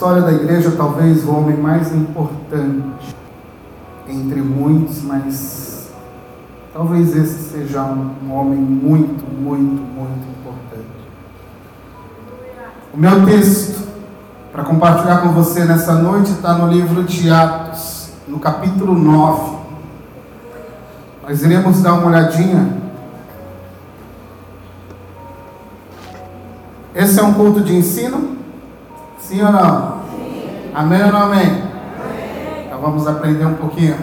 história da igreja, talvez o homem mais importante entre muitos, mas talvez esse seja um homem muito, muito, muito importante. O meu texto para compartilhar com você nessa noite está no livro de Atos, no capítulo 9. Nós iremos dar uma olhadinha. Esse é um culto de ensino? Sim ou não? Sim. Amém ou não amém? amém? Então vamos aprender um pouquinho.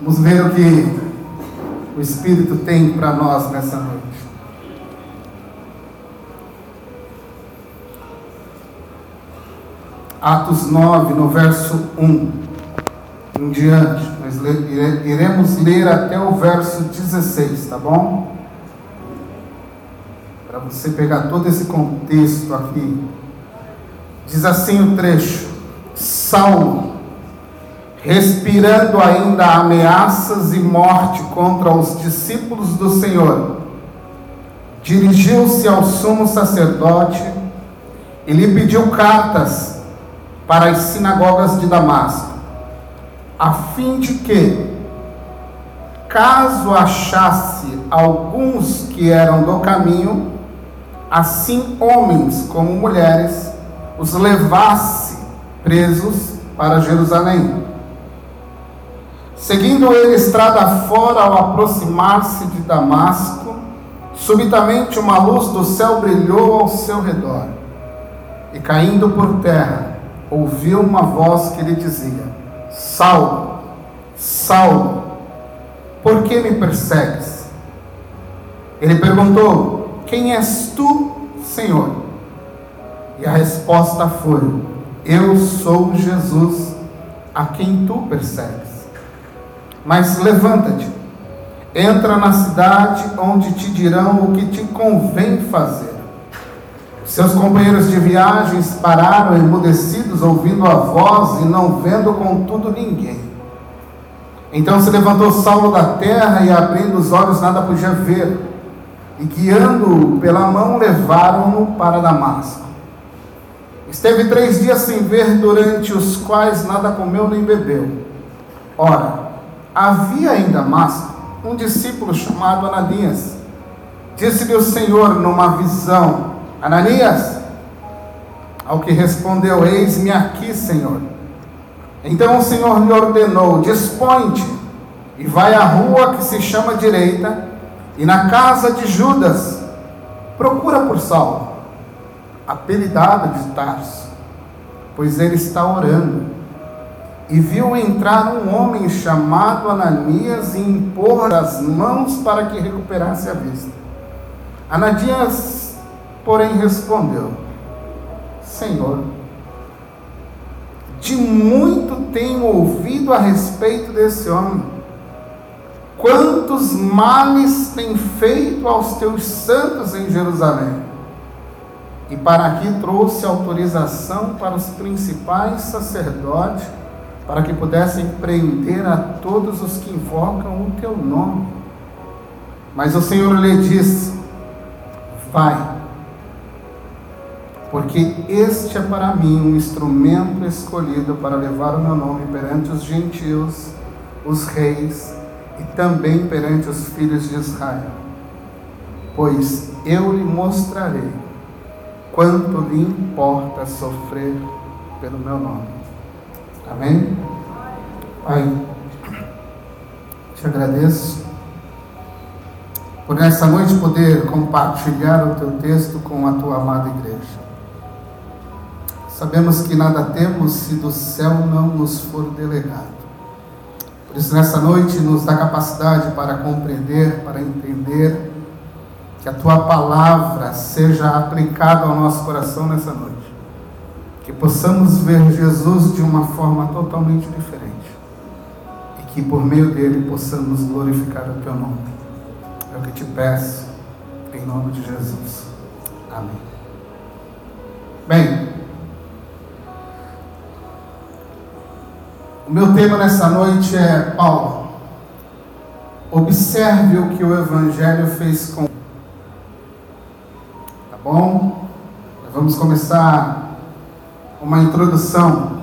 Vamos ver o que o Espírito tem para nós nessa noite. Atos 9, no verso 1 em diante. Nós iremos ler até o verso 16, tá bom? Para você pegar todo esse contexto aqui. Diz assim o trecho: Saulo, respirando ainda ameaças e morte contra os discípulos do Senhor, dirigiu-se ao sumo sacerdote e lhe pediu cartas para as sinagogas de Damasco, a fim de que, caso achasse alguns que eram do caminho, assim homens como mulheres, os levasse presos para Jerusalém. Seguindo ele estrada fora, ao aproximar-se de Damasco, subitamente uma luz do céu brilhou ao seu redor, e caindo por terra, ouviu uma voz que lhe dizia: Saulo, Saulo, por que me persegues? Ele perguntou: Quem és tu, Senhor? E a resposta foi: Eu sou Jesus, a quem tu persegues. Mas levanta-te, entra na cidade, onde te dirão o que te convém fazer. Seus companheiros de viagens pararam emudecidos, ouvindo a voz e não vendo contudo ninguém. Então se levantou Saulo da terra e, abrindo os olhos, nada podia ver. E guiando-o pela mão, levaram-no para Damasco. Esteve três dias sem ver, durante os quais nada comeu nem bebeu. Ora, havia em Damasco um discípulo chamado Ananias. Disse-lhe o Senhor numa visão: Ananias, ao que respondeu: Eis-me aqui, Senhor. Então o Senhor lhe ordenou: Dispõe-te e vai à rua que se chama direita, e na casa de Judas, procura por Saulo, apelidado de Tarso, pois ele está orando. E viu entrar um homem chamado Ananias e impor as mãos para que recuperasse a vista. Ananias porém respondeu: Senhor, de muito tenho ouvido a respeito desse homem. Quantos males tem feito aos teus santos em Jerusalém? E para aqui trouxe autorização para os principais sacerdotes, para que pudessem prender a todos os que invocam o teu nome. Mas o Senhor lhe disse: Vai porque este é para mim um instrumento escolhido para levar o meu nome perante os gentios, os reis e também perante os filhos de Israel. Pois eu lhe mostrarei quanto lhe importa sofrer pelo meu nome. Amém? Pai, te agradeço por nessa noite poder compartilhar o teu texto com a tua amada igreja. Sabemos que nada temos se do céu não nos for delegado. Por isso, nessa noite, nos dá capacidade para compreender, para entender, que a tua palavra seja aplicada ao nosso coração nessa noite. Que possamos ver Jesus de uma forma totalmente diferente. E que por meio dele possamos glorificar o teu nome. É o que te peço, em nome de Jesus. Amém. Bem, O meu tema nessa noite é Paulo. Observe o que o Evangelho fez com. Tá bom? Vamos começar uma introdução.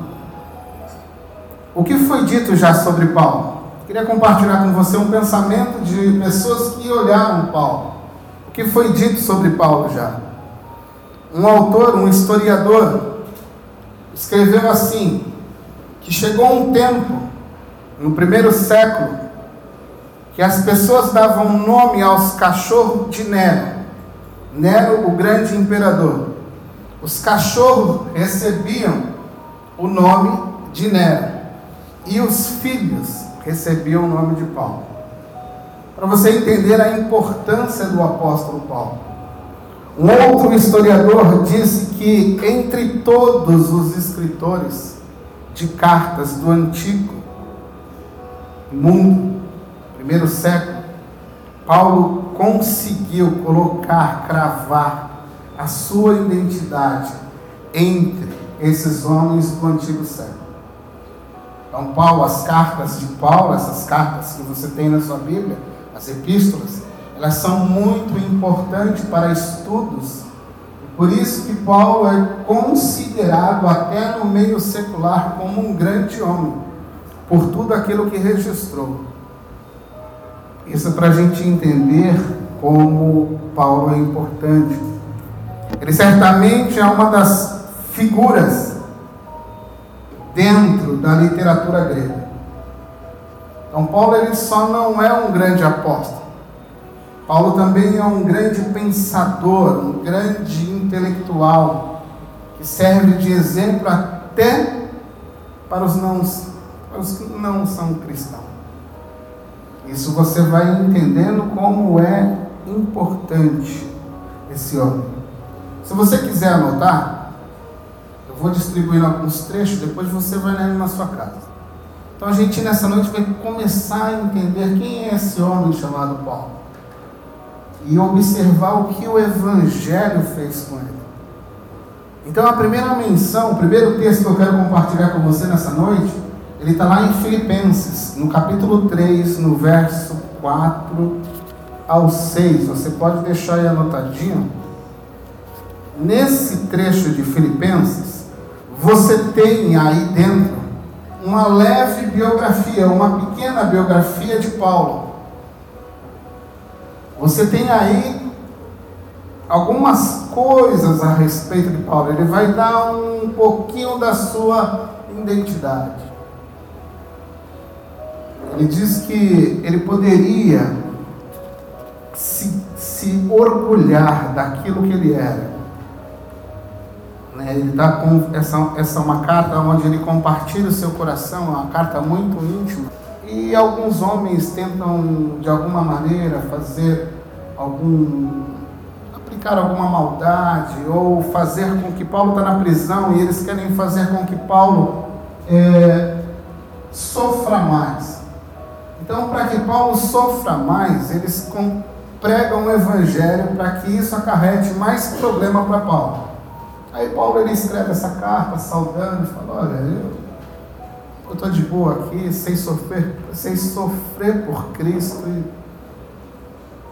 O que foi dito já sobre Paulo? Queria compartilhar com você um pensamento de pessoas que olharam Paulo. O que foi dito sobre Paulo já? Um autor, um historiador, escreveu assim: que chegou um tempo, no primeiro século, que as pessoas davam nome aos cachorros de Nero. Nero, o grande imperador. Os cachorros recebiam o nome de Nero e os filhos recebiam o nome de Paulo. Para você entender a importância do apóstolo Paulo. Um outro historiador disse que entre todos os escritores de cartas do antigo mundo, primeiro século, Paulo conseguiu colocar, cravar a sua identidade entre esses homens do antigo século. Então, Paulo, as cartas de Paulo, essas cartas que você tem na sua Bíblia, as epístolas, elas são muito importantes para estudos. Por isso que Paulo é considerado até no meio secular como um grande homem, por tudo aquilo que registrou. Isso é para a gente entender como Paulo é importante. Ele certamente é uma das figuras dentro da literatura grega. Então Paulo ele só não é um grande apóstolo. Paulo também é um grande pensador, um grande intelectual, que serve de exemplo até para os, não, para os que não são cristãos. Isso você vai entendendo como é importante esse homem. Se você quiser anotar, eu vou distribuir alguns trechos, depois você vai lendo na sua casa. Então a gente nessa noite vai começar a entender quem é esse homem chamado Paulo e observar o que o Evangelho fez com ele. Então, a primeira menção, o primeiro texto que eu quero compartilhar com você nessa noite, ele está lá em Filipenses, no capítulo 3, no verso 4 ao 6. Você pode deixar aí anotadinho. Nesse trecho de Filipenses, você tem aí dentro uma leve biografia, uma pequena biografia de Paulo. Você tem aí algumas coisas a respeito de Paulo. Ele vai dar um pouquinho da sua identidade. Ele diz que ele poderia se, se orgulhar daquilo que ele era. Né? Ele está com essa, essa é uma carta onde ele compartilha o seu coração, é uma carta muito íntima. E alguns homens tentam, de alguma maneira, fazer algum. aplicar alguma maldade, ou fazer com que Paulo está na prisão e eles querem fazer com que Paulo é, sofra mais. Então, para que Paulo sofra mais, eles pregam o evangelho para que isso acarrete mais problema para Paulo. Aí Paulo ele escreve essa carta saudando e fala, olha, eu eu estou de boa aqui, sem sofrer, sem sofrer por Cristo.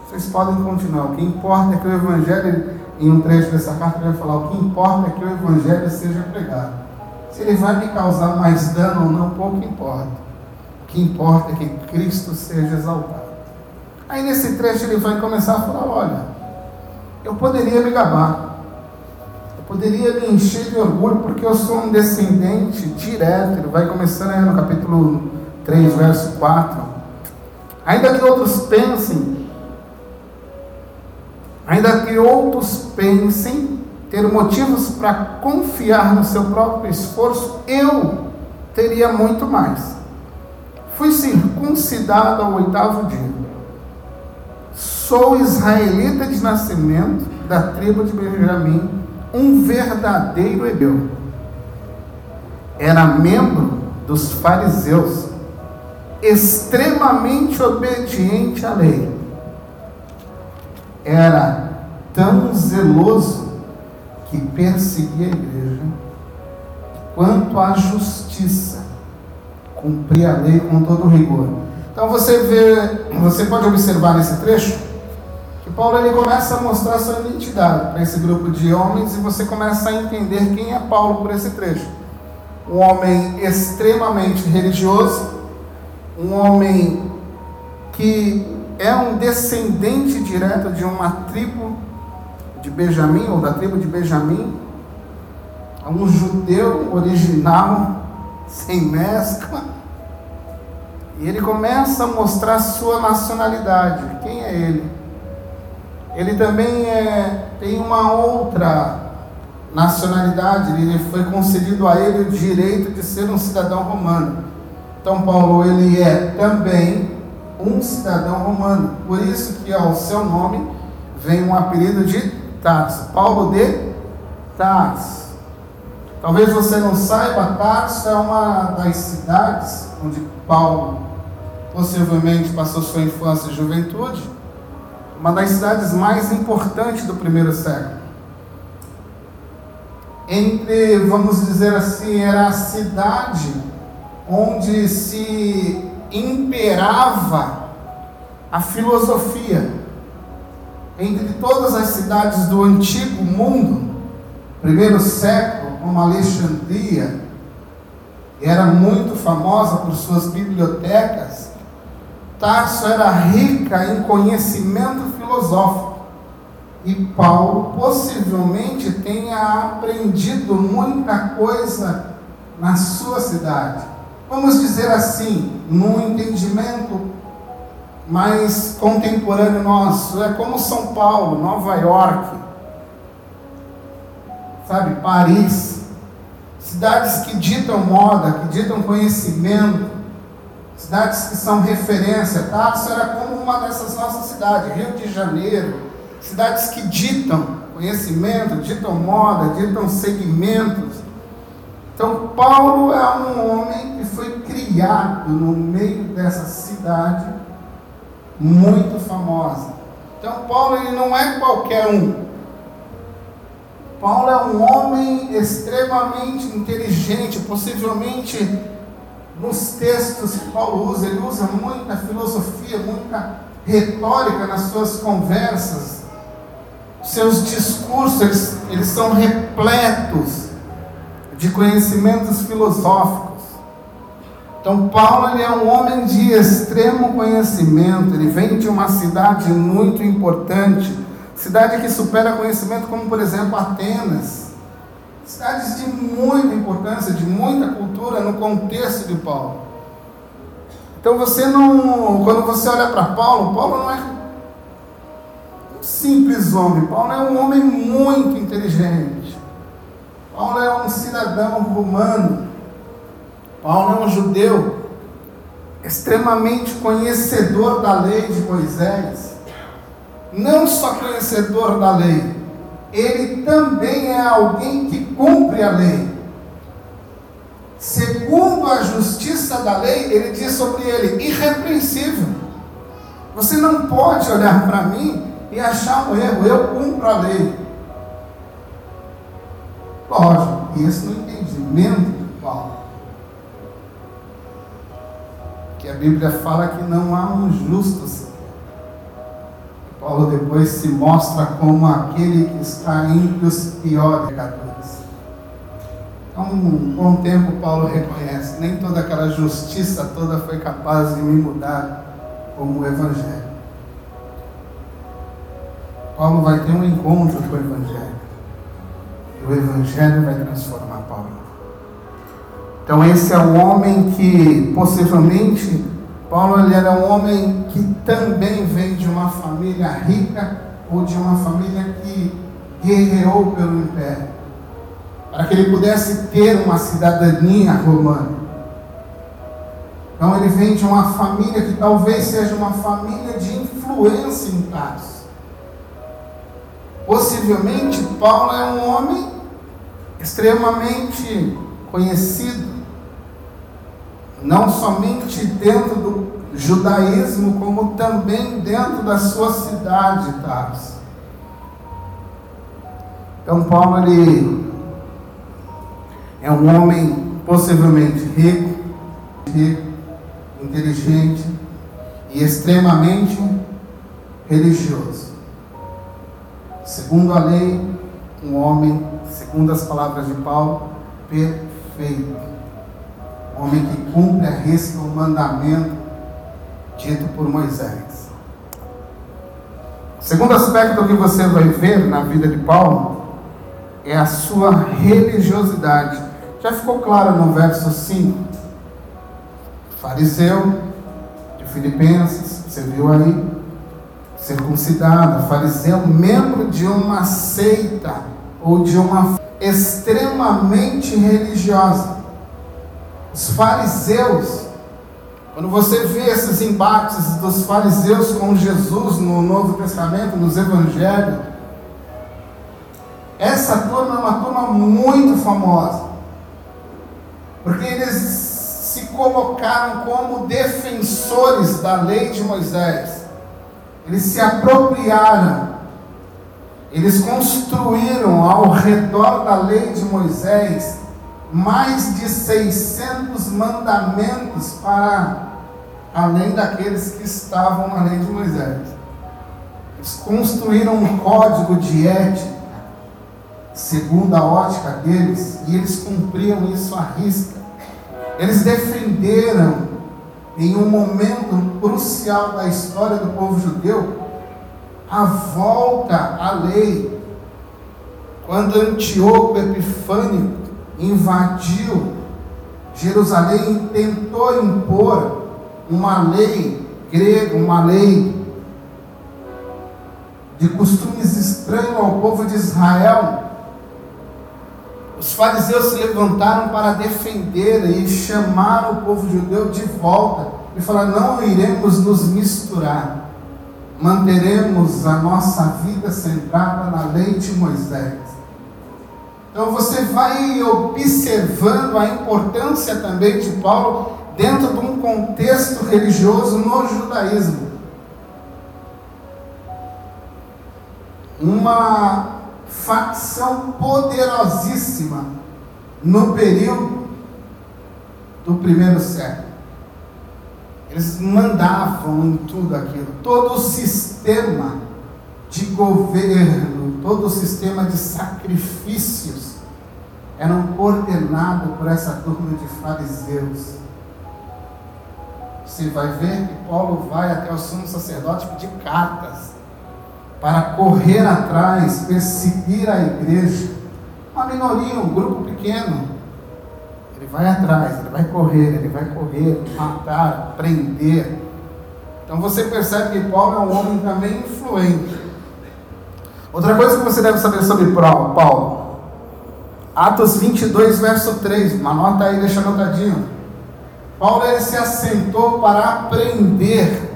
Vocês podem continuar. O que importa é que o Evangelho, em um trecho dessa carta, ele vai falar: o que importa é que o Evangelho seja pregado. Se ele vai me causar mais dano ou não, pouco importa. O que importa é que Cristo seja exaltado. Aí nesse trecho ele vai começar a falar: olha, eu poderia me gabar poderia me encher de orgulho porque eu sou um descendente direto. Ele vai começando aí no capítulo 3, verso 4. Ainda que outros pensem, ainda que outros pensem ter motivos para confiar no seu próprio esforço, eu teria muito mais. Fui circuncidado ao oitavo dia. Sou israelita de nascimento da tribo de Benjamim um verdadeiro hebreu. Era membro dos fariseus, extremamente obediente à lei. Era tão zeloso que perseguia a igreja, quanto à justiça, cumpria a lei com todo rigor. Então você vê, você pode observar nesse trecho Paulo ele começa a mostrar sua identidade para esse grupo de homens e você começa a entender quem é Paulo por esse trecho. Um homem extremamente religioso, um homem que é um descendente direto de uma tribo de Benjamim, ou da tribo de Benjamim, um judeu original, sem mescla. E ele começa a mostrar sua nacionalidade. Quem é ele? Ele também é, tem uma outra nacionalidade, ele foi concedido a ele o direito de ser um cidadão romano. Então Paulo ele é também um cidadão romano. Por isso que ao seu nome vem um apelido de Tarso. Paulo de Tarso. Talvez você não saiba, Tarso é uma das cidades onde Paulo possivelmente passou sua infância e juventude, uma das cidades mais importantes do primeiro século. Entre, vamos dizer assim, era a cidade onde se imperava a filosofia. Entre todas as cidades do antigo mundo, primeiro século, como Alexandria, era muito famosa por suas bibliotecas, Tarso era rica em conhecimento filosófico. E Paulo possivelmente tenha aprendido muita coisa na sua cidade. Vamos dizer assim, num entendimento mais contemporâneo nosso, é como São Paulo, Nova York, sabe, Paris, cidades que ditam moda, que ditam conhecimento, cidades que são referência. Tarso era como uma dessas nossas cidades, Rio de Janeiro, cidades que ditam conhecimento, ditam moda, ditam segmentos. Então, Paulo é um homem que foi criado no meio dessa cidade muito famosa. Então, Paulo ele não é qualquer um. Paulo é um homem extremamente inteligente, possivelmente nos textos que Paulo usa, ele usa muita filosofia, muita retórica nas suas conversas. Seus discursos, eles, eles são repletos de conhecimentos filosóficos. Então, Paulo ele é um homem de extremo conhecimento, ele vem de uma cidade muito importante, cidade que supera conhecimento, como por exemplo Atenas. Cidades de muita importância, de muita cultura no contexto de Paulo. Então você não, quando você olha para Paulo, Paulo não é um simples homem, Paulo é um homem muito inteligente. Paulo é um cidadão romano. Paulo é um judeu extremamente conhecedor da lei de Moisés. Não só conhecedor da lei, ele também é alguém que cumpre a lei. Segundo a justiça da lei, ele diz sobre ele: irrepreensível. Você não pode olhar para mim e achar um erro, eu cumpro a lei. Lógico, isso no entendimento de Paulo. Que a Bíblia fala que não há um justo sequer. Paulo depois se mostra como aquele que está entre os piores pecadores. Então, com o tempo, Paulo reconhece: nem toda aquela justiça toda foi capaz de me mudar como o Evangelho. Paulo vai ter um encontro com o Evangelho o Evangelho vai transformar Paulo. Então esse é o homem que possivelmente Paulo ele era um homem que também vem de uma família rica ou de uma família que guerreou pelo império, para que ele pudesse ter uma cidadania romana. Então ele vem de uma família que talvez seja uma família de influência em Tarso. Possivelmente Paulo é um homem extremamente conhecido, não somente dentro do judaísmo, como também dentro da sua cidade, Tarso. Então Paulo ele é um homem possivelmente rico, rico, inteligente e extremamente religioso. segundo a lei, um homem, segundo as palavras de Paulo, perfeito. Homem que cumpre a risca o mandamento dito por Moisés. O segundo aspecto que você vai ver na vida de Paulo é a sua religiosidade. Já ficou claro no verso 5. Fariseu de Filipenses, você viu aí, circuncidado, fariseu, membro de uma seita ou de uma extremamente religiosa. Os fariseus, quando você vê esses embates dos fariseus com Jesus no Novo Testamento, nos Evangelhos, essa turma é uma turma muito famosa, porque eles se colocaram como defensores da lei de Moisés, eles se apropriaram, eles construíram ao redor da lei de Moisés mais de 600 mandamentos para além daqueles que estavam na lei de Moisés. Eles construíram um código de ética segundo a ótica deles, e eles cumpriam isso à risca. Eles defenderam, em um momento crucial da história do povo judeu, a volta à lei. Quando Antíoco Epifânio invadiu Jerusalém e tentou impor uma lei grega, uma lei de costumes estranhos ao povo de Israel, os fariseus se levantaram para defender e chamar o povo judeu de volta e falaram: não iremos nos misturar, manteremos a nossa vida centrada na lei de Moisés. Então você vai observando a importância também de Paulo dentro de um contexto religioso no judaísmo. Uma facção poderosíssima no período do primeiro século. Eles mandavam em tudo aquilo, todo o sistema de governo, todo o sistema de sacrifícios eram coordenados por essa turma de fariseus. Você vai ver que Paulo vai até o sumo sacerdote pedir cartas para correr atrás, perseguir a igreja. Uma minoria, um grupo pequeno. Ele vai atrás, ele vai correr, ele vai correr, matar, prender. Então você percebe que Paulo é um homem também influente. Outra coisa que você deve saber sobre Paulo. Atos 22, verso 3. Uma nota aí, deixa anotadinho. Paulo ele se assentou para aprender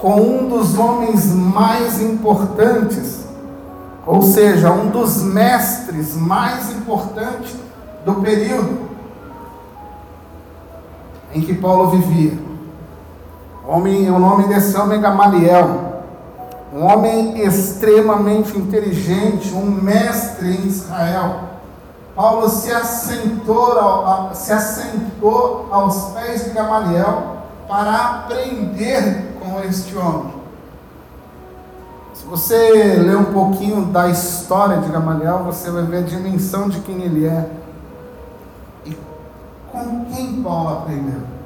com um dos homens mais importantes, ou seja, um dos mestres mais importantes do período em que Paulo vivia. O, homem, o nome desse homem é Gamaliel, um homem extremamente inteligente, um mestre em Israel. Paulo se assentou, se assentou aos pés de Gamaliel para aprender com este homem. Se você ler um pouquinho da história de Gamaliel, você vai ver a dimensão de quem ele é e com quem Paulo aprendeu.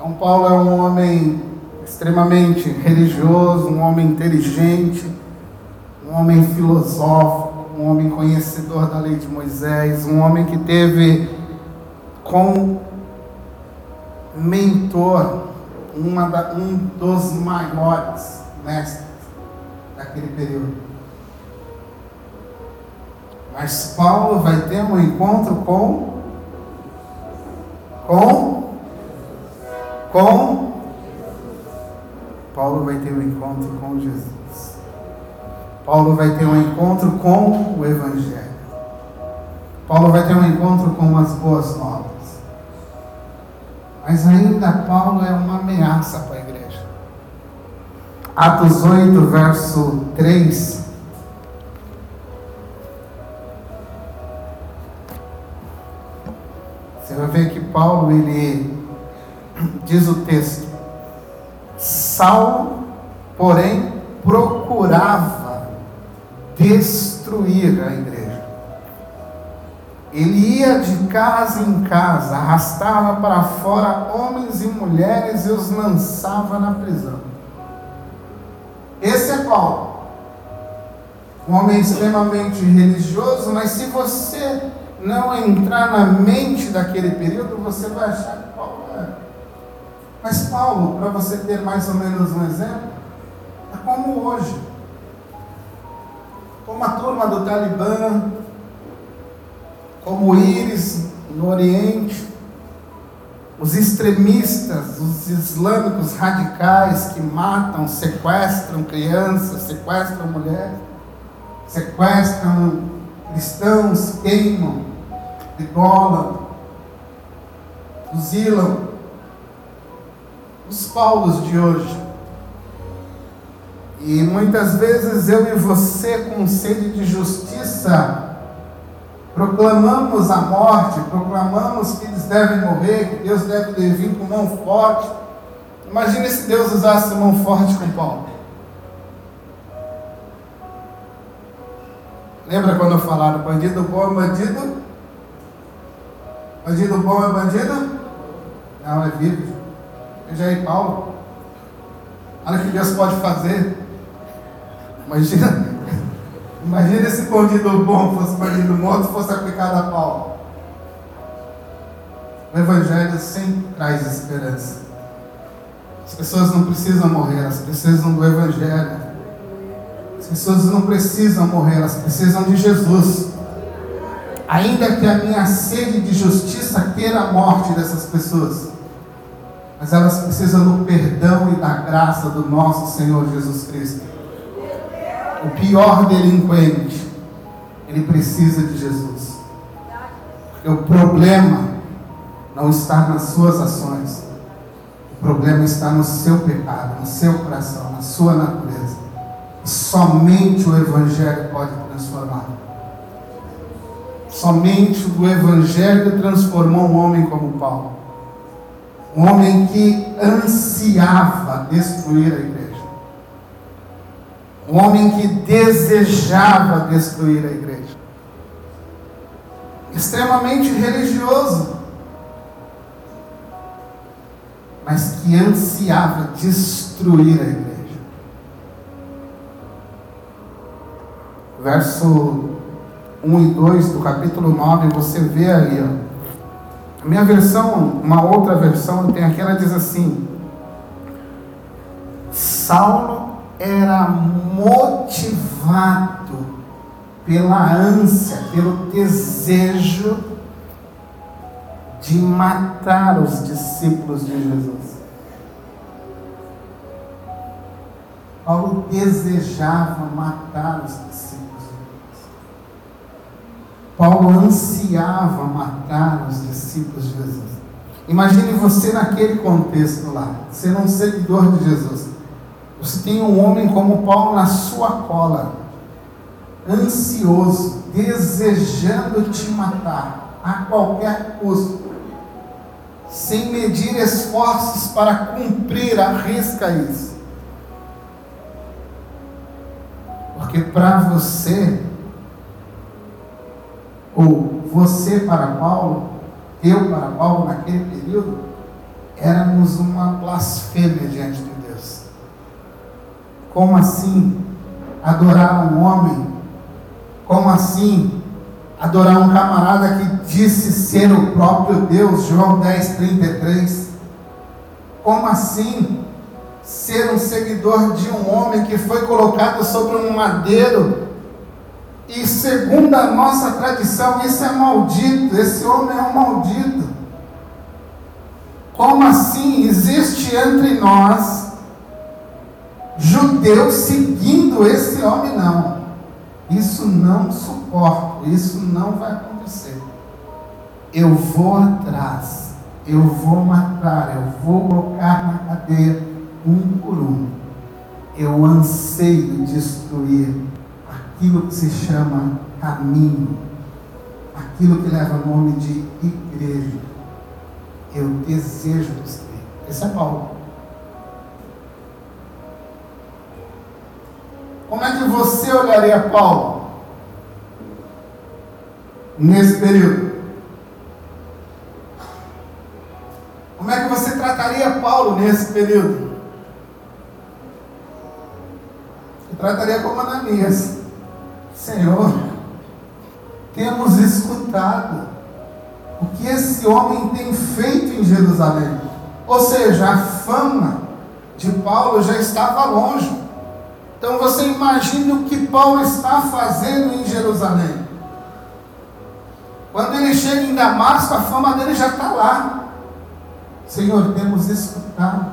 Então, Paulo é um homem extremamente religioso, um homem inteligente, um homem filosófico, um homem conhecedor da lei de Moisés, um homem que teve com mentor, da, um dos maiores mestres daquele período. Mas Paulo vai ter um encontro com com com Paulo vai ter um encontro com Jesus. Paulo vai ter um encontro com o Evangelho. Paulo vai ter um encontro com as boas novas. Mas ainda Paulo é uma ameaça para a igreja. Atos 8, verso 3. Você vai ver que Paulo, ele diz o texto: Saulo, porém, procurava destruir a igreja. Ele ia de casa em casa, arrastava para fora homens e mulheres e os lançava na prisão. Esse é Paulo. Um homem extremamente religioso, mas se você não entrar na mente daquele período, você vai achar. Mas Paulo, para você ter mais ou menos um exemplo, é como hoje. Como a turma do Talibã, como o Íris no Oriente, os extremistas, os islâmicos radicais que matam, sequestram crianças, sequestram mulheres, sequestram cristãos, queimam, degolam, fuzilam. Os Paulos de hoje. E muitas vezes eu e você, com sede de justiça, proclamamos a morte, proclamamos que eles devem morrer, que Deus deve vir com mão forte. Imagine se Deus usasse mão forte com Paulo. Lembra quando falaram bandido bom é bandido? Bandido bom é bandido? Não, é vivo. Veja aí, Paulo. Olha o que Deus pode fazer. Imagina, Imagina se bandido bom fosse bandido morto fosse aplicado a Paulo. O Evangelho sempre traz esperança. As pessoas não precisam morrer, elas precisam do Evangelho. As pessoas não precisam morrer, elas precisam de Jesus. Ainda que a minha sede de justiça queira a morte dessas pessoas, mas elas precisam do perdão e da graça do nosso Senhor Jesus Cristo o pior delinquente, ele precisa de Jesus. Porque o problema não está nas suas ações. O problema está no seu pecado, no seu coração, na sua natureza. Somente o Evangelho pode transformar. Somente o Evangelho transformou um homem como Paulo. Um homem que ansiava destruir a igreja um homem que desejava destruir a igreja, extremamente religioso, mas que ansiava destruir a igreja. Verso 1 e 2 do capítulo 9, você vê ali, ó. Minha versão, uma outra versão, tem aqui, ela diz assim: Saulo era motivado pela ânsia, pelo desejo de matar os discípulos de Jesus. Paulo desejava matar os discípulos. Paulo ansiava matar os discípulos de Jesus. Imagine você naquele contexto lá, sendo um seguidor de Jesus. Você tem um homem como Paulo na sua cola, ansioso, desejando te matar a qualquer custo, sem medir esforços para cumprir, arrisca isso. Porque para você, ou você para Paulo, eu para Paulo naquele período, éramos uma blasfêmia diante de como assim adorar um homem? Como assim adorar um camarada que disse ser o próprio Deus? João 10, 33. Como assim ser um seguidor de um homem que foi colocado sobre um madeiro? E segundo a nossa tradição, isso é maldito, esse homem é um maldito. Como assim existe entre nós judeus seguindo esse homem, não. Isso não suporto, isso não vai acontecer. Eu vou atrás, eu vou matar, eu vou colocar na cadeia um por um. Eu anseio destruir aquilo que se chama caminho, aquilo que leva o nome de igreja. Eu desejo destruir. Esse é Paulo. Como é que você olharia Paulo nesse período? Como é que você trataria Paulo nesse período? Eu trataria como Ananias. Senhor, temos escutado o que esse homem tem feito em Jerusalém. Ou seja, a fama de Paulo já estava longe. Então você imagine o que Paulo está fazendo em Jerusalém. Quando ele chega em Damasco, a fama dele já está lá. Senhor, temos escutado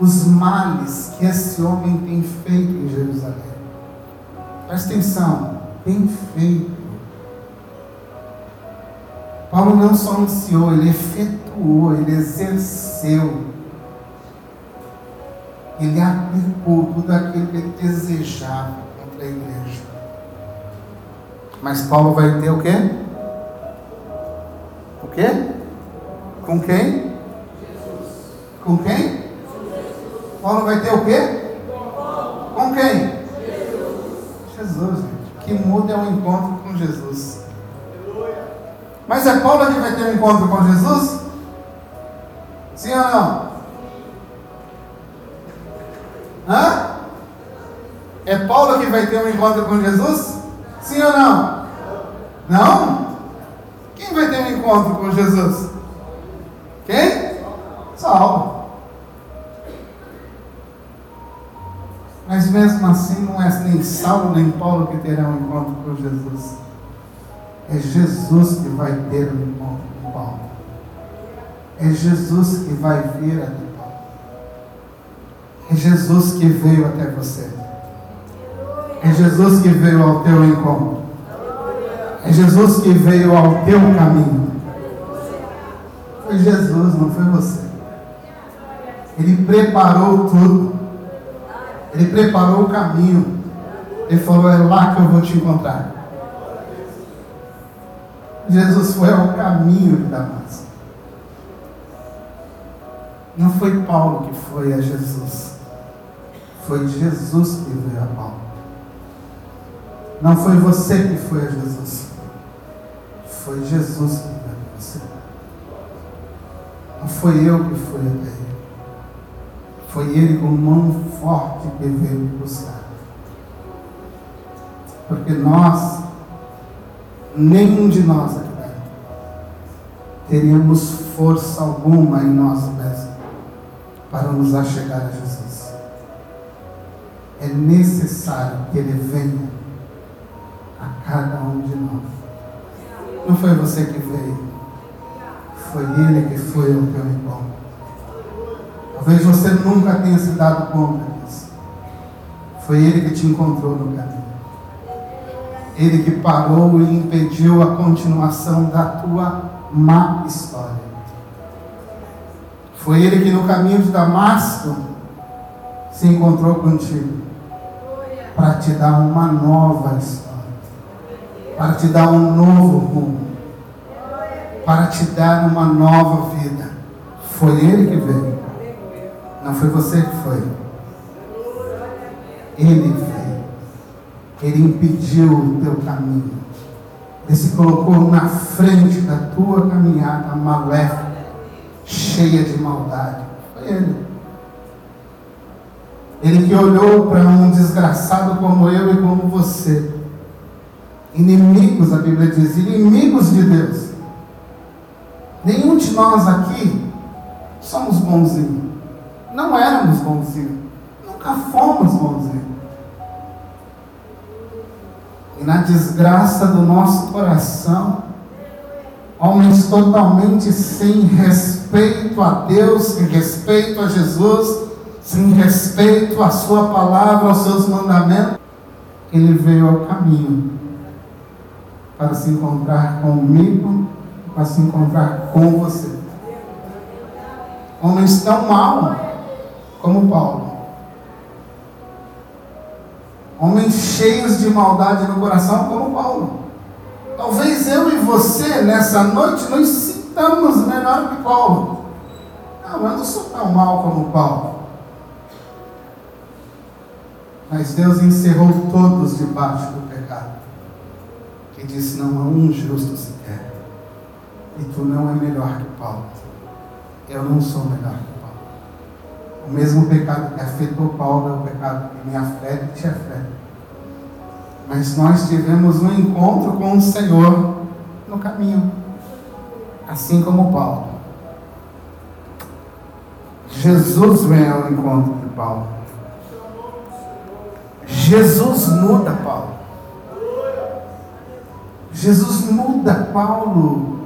os males que esse homem tem feito em Jerusalém. Presta atenção, tem feito. Paulo não só anunciou, ele efetuou, ele exerceu. Ele aplicou tudo aquilo que ele desejava contra a igreja. Mas Paulo vai ter o quê? O quê? Com quem? Jesus. Com quem? Jesus. Paulo vai ter o quê? Com quem? Jesus, gente. Que muda é o encontro com Jesus. Mas é Paulo que vai ter um encontro com Jesus? Sim ou não? Hã? É Paulo que vai ter um encontro com Jesus? Sim ou não? Não? Quem vai ter um encontro com Jesus? Quem? Saulo. Mas mesmo assim não é nem Saulo nem Paulo que terão um encontro com Jesus. É Jesus que vai ter um encontro com Paulo. É Jesus que vai vir até Paulo. É Jesus que veio até você. É Jesus que veio ao teu encontro. É Jesus que veio ao teu caminho. Foi Jesus, não foi você. Ele preparou tudo. Ele preparou o caminho. Ele falou: É lá que eu vou te encontrar. Jesus foi ao caminho de Damasco. Não foi Paulo que foi a Jesus. Foi Jesus que veio a Paulo. Não foi você que foi a Jesus. Foi Jesus que veio a você. Não foi eu que fui até ele. Foi ele com mão forte que veio buscar. Porque nós, nenhum de nós aqui teríamos força alguma em nós mesmos para nos achegar a Jesus. É necessário que Ele venha a cada um de nós. Não foi você que veio, foi Ele que foi ao teu encontro. Talvez você nunca tenha se dado conta disso. Foi Ele que te encontrou no caminho. Ele que parou e impediu a continuação da tua má história. Foi Ele que no caminho de Damasco se encontrou contigo para te dar uma nova história, para te dar um novo rumo, para te dar uma nova vida. Foi Ele que veio. Não foi você que foi. Ele veio. Ele impediu o teu caminho. Ele se colocou na frente da tua caminhada maléfica, cheia de maldade. Foi ele. Ele que olhou para um desgraçado como eu e como você. Inimigos, a Bíblia diz, inimigos de Deus. Nenhum de nós aqui somos bonzinhos não éramos bonzinhos. Nunca fomos bonzinhos. E na desgraça do nosso coração, homens totalmente sem respeito a Deus, sem respeito a Jesus, sem respeito à Sua palavra, aos seus mandamentos, Ele veio ao caminho para se encontrar comigo, para se encontrar com você. Homens tão mal como Paulo. Homens cheios de maldade no coração, como Paulo. Talvez eu e você, nessa noite, nos sintamos melhor que Paulo. Não, eu não sou tão mal como Paulo. Mas Deus encerrou todos debaixo do pecado. E disse: Não há um justo sequer. E tu não é melhor que Paulo. Eu não sou melhor que. O mesmo pecado que afetou Paulo é o pecado que me afeta e te afeta. Mas nós tivemos um encontro com o Senhor no caminho. Assim como Paulo. Jesus vem ao encontro de Paulo. Jesus muda Paulo. Jesus muda Paulo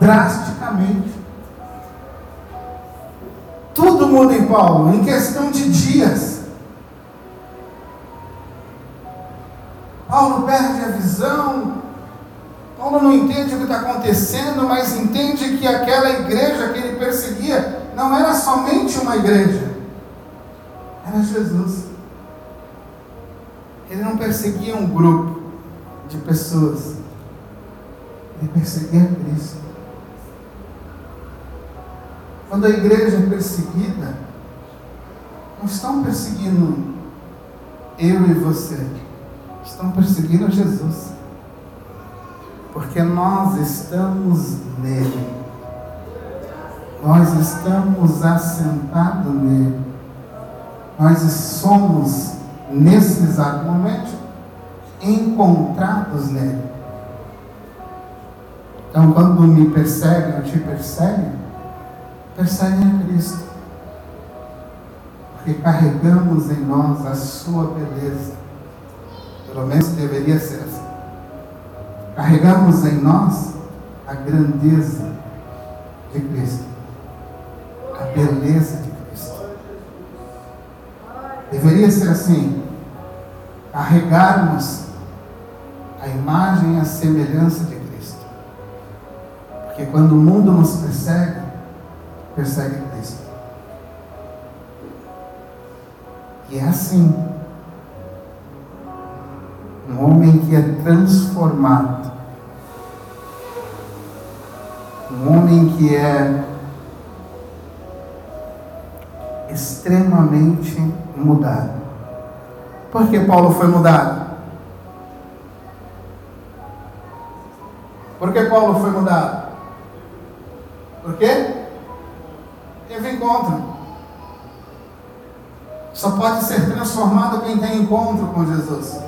drasticamente. Muda em Paulo em questão de dias. Paulo perde a visão. Paulo não entende o que está acontecendo, mas entende que aquela igreja que ele perseguia não era somente uma igreja, era Jesus. Ele não perseguia um grupo de pessoas, ele perseguia Cristo. Quando a igreja é perseguida, não estão perseguindo eu e você, estão perseguindo Jesus. Porque nós estamos nele. Nós estamos assentados nele. Nós somos, nesse exato momento, encontrados nele. Então, quando me perseguem te perseguem, perseguem a Cristo. Porque carregamos em nós a sua beleza. Pelo menos deveria ser assim. Carregamos em nós a grandeza de Cristo a beleza de Cristo. Deveria ser assim, carregarmos a imagem e a semelhança de Cristo. Porque quando o mundo nos persegue, persegue Cristo. E é assim. Um homem que é transformado. Um homem que é extremamente mudado. Por que Paulo foi mudado? Por que Paulo foi mudado? Por quê? Teve encontro. Só pode ser transformado quem tem encontro com Jesus.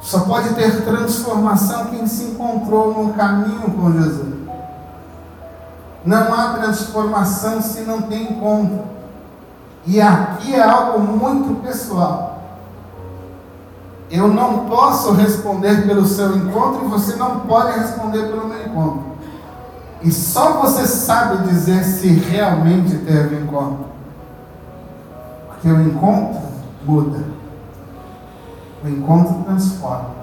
Só pode ter transformação quem se encontrou no caminho com Jesus. Não há transformação se não tem encontro. E aqui é algo muito pessoal. Eu não posso responder pelo seu encontro e você não pode responder pelo meu encontro. E só você sabe dizer se realmente teve encontro. Porque o encontro muda. O encontro transforma.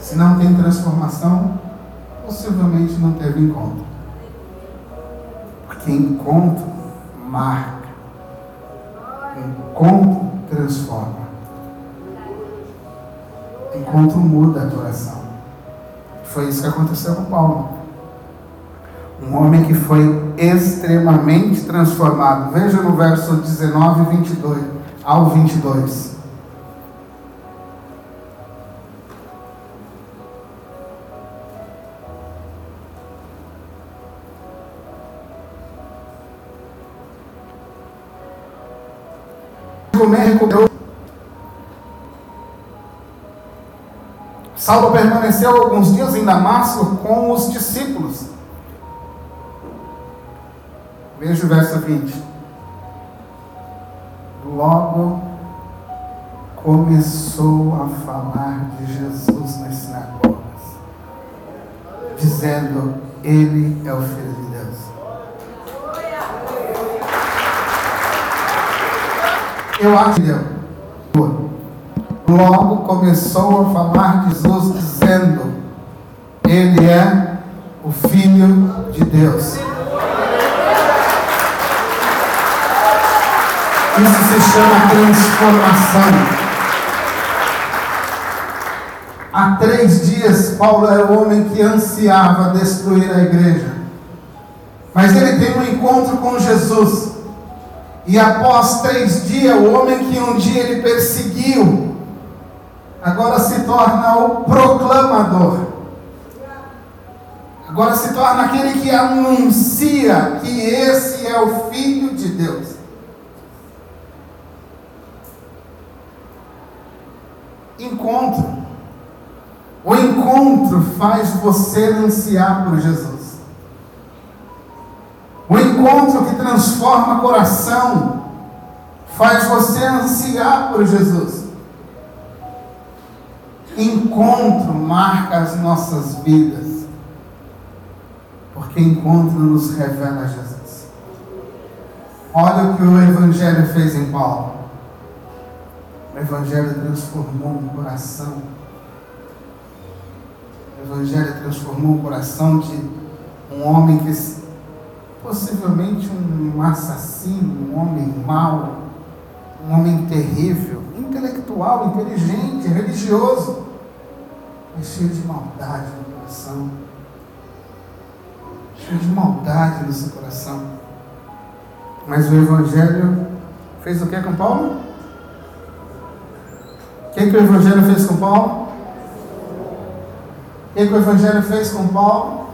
Se não tem transformação, possivelmente não teve encontro que encontro marca, encontro transforma, encontro muda a coração. Foi isso que aconteceu com Paulo. Um homem que foi extremamente transformado. Veja no verso 19 e 22, ao 22. comer, recuperou. Saulo permaneceu alguns dias em Damasco com os discípulos. Veja o verso 20. Logo começou a falar de Jesus nas sinagogas, dizendo: Ele é o Filho de Eu acho que logo começou a falar de Jesus dizendo: Ele é o Filho de Deus. Isso se chama transformação. Há três dias, Paulo era o homem que ansiava destruir a igreja. Mas ele tem um encontro com Jesus. E após três dias, o homem que um dia ele perseguiu, agora se torna o proclamador. Agora se torna aquele que anuncia que esse é o Filho de Deus. Encontro. O encontro faz você ansiar por Jesus. O encontro que transforma o coração faz você ansiar por Jesus. Encontro marca as nossas vidas, porque encontro nos revela Jesus. Olha o que o Evangelho fez em Paulo. O Evangelho transformou um coração. O Evangelho transformou o coração de um homem que possivelmente um assassino, um homem mau, um homem terrível, intelectual, inteligente, religioso, mas cheio de maldade no coração. Cheio de maldade no seu coração. Mas o Evangelho fez o que com Paulo? O que, que o Evangelho fez com Paulo? O que, que o Evangelho fez com Paulo?